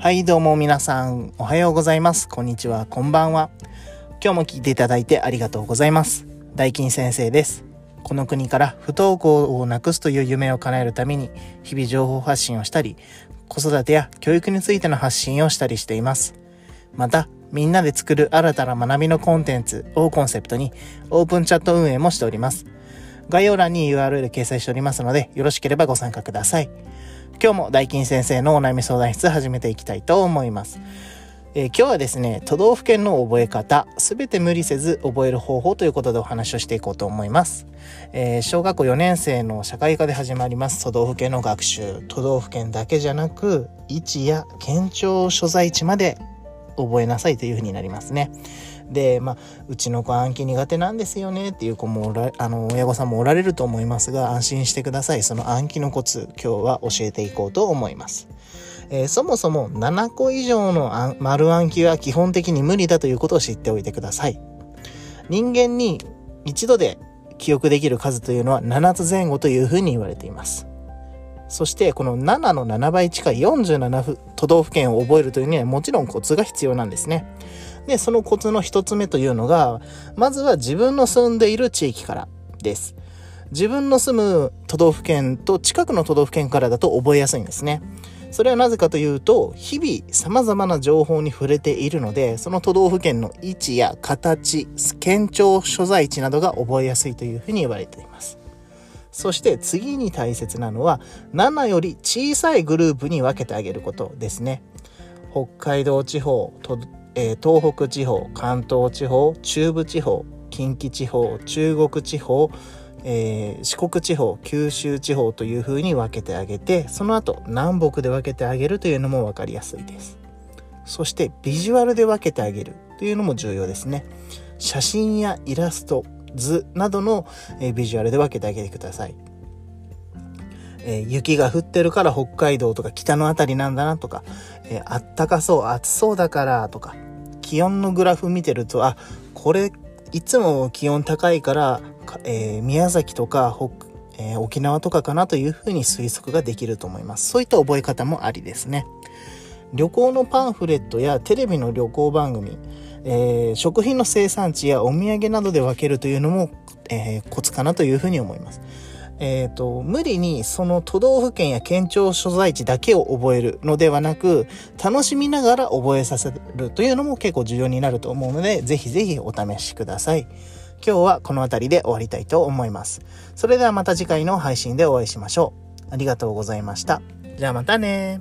はい、どうも皆さん、おはようございます。こんにちは、こんばんは。今日も聞いていただいてありがとうございます。大金先生です。この国から不登校をなくすという夢を叶えるために、日々情報発信をしたり、子育てや教育についての発信をしたりしています。また、みんなで作る新たな学びのコンテンツをコンセプトに、オープンチャット運営もしております。概要欄に URL 掲載しておりますので、よろしければご参加ください。今日も大金先生のお悩み相談室始めていきたいと思います。えー今日はですね、都道府県の覚え方、すべて無理せず覚える方法ということでお話をしていこうと思います。えー小学校4年生の社会科で始まります都道府県の学習。都道府県だけじゃなく、位置や県庁所在地まで覚えなさいというふうになりますね。で、まあ、うちの子暗記苦手なんですよねっていう子もおら、あの、親御さんもおられると思いますが、安心してください。その暗記のコツ、今日は教えていこうと思います。えーそもそも7個以上の丸暗記は基本的に無理だということを知っておいてください。人間に一度で記憶できる数というのは7つ前後というふうに言われています。そしてこの7の7倍近い47府都道府県を覚えるというにはもちろんコツが必要なんですね。で、そのコツの一つ目というのが、まずは自分の住んでいる地域からです。自分の住む都道府県と近くの都道府県からだと覚えやすいんですね。それはなぜかというと、日々様々な情報に触れているので、その都道府県の位置や形、県庁所在地などが覚えやすいというふうに言われています。そして次に大切なのは、7より小さいグループに分けてあげることですね。北海道地方、えー東北地方、関東地方、中部地方、近畿地方、中国地方、えー四国地方、九州地方というふうに分けてあげて、その後南北で分けてあげるというのも分かりやすいです。そしてビジュアルで分けてあげるというのも重要ですね。写真やイラスト、図などの、えービジュアルで分けてあげてください。え雪が降ってるから北海道とか北のあたりなんだなとか、えあったかそう、暑そうだからとか、気温のグラフ見てると、あ、これ、いつも気温高いから、えー宮崎とか北、えー沖縄とかかなというふうに推測ができると思います。そういった覚え方もありですね。旅行のパンフレットやテレビの旅行番組、えー食品の生産地やお土産などで分けるというのも、えーコツかなというふうに思います。えっ、と、無理にその都道府県や県庁所在地だけを覚えるのではなく、楽しみながら覚えさせるというのも結構重要になると思うので、ぜひぜひお試しください。今日はこの辺りで終わりたいと思います。それではまた次回の配信でお会いしましょう。ありがとうございました。じゃあまたね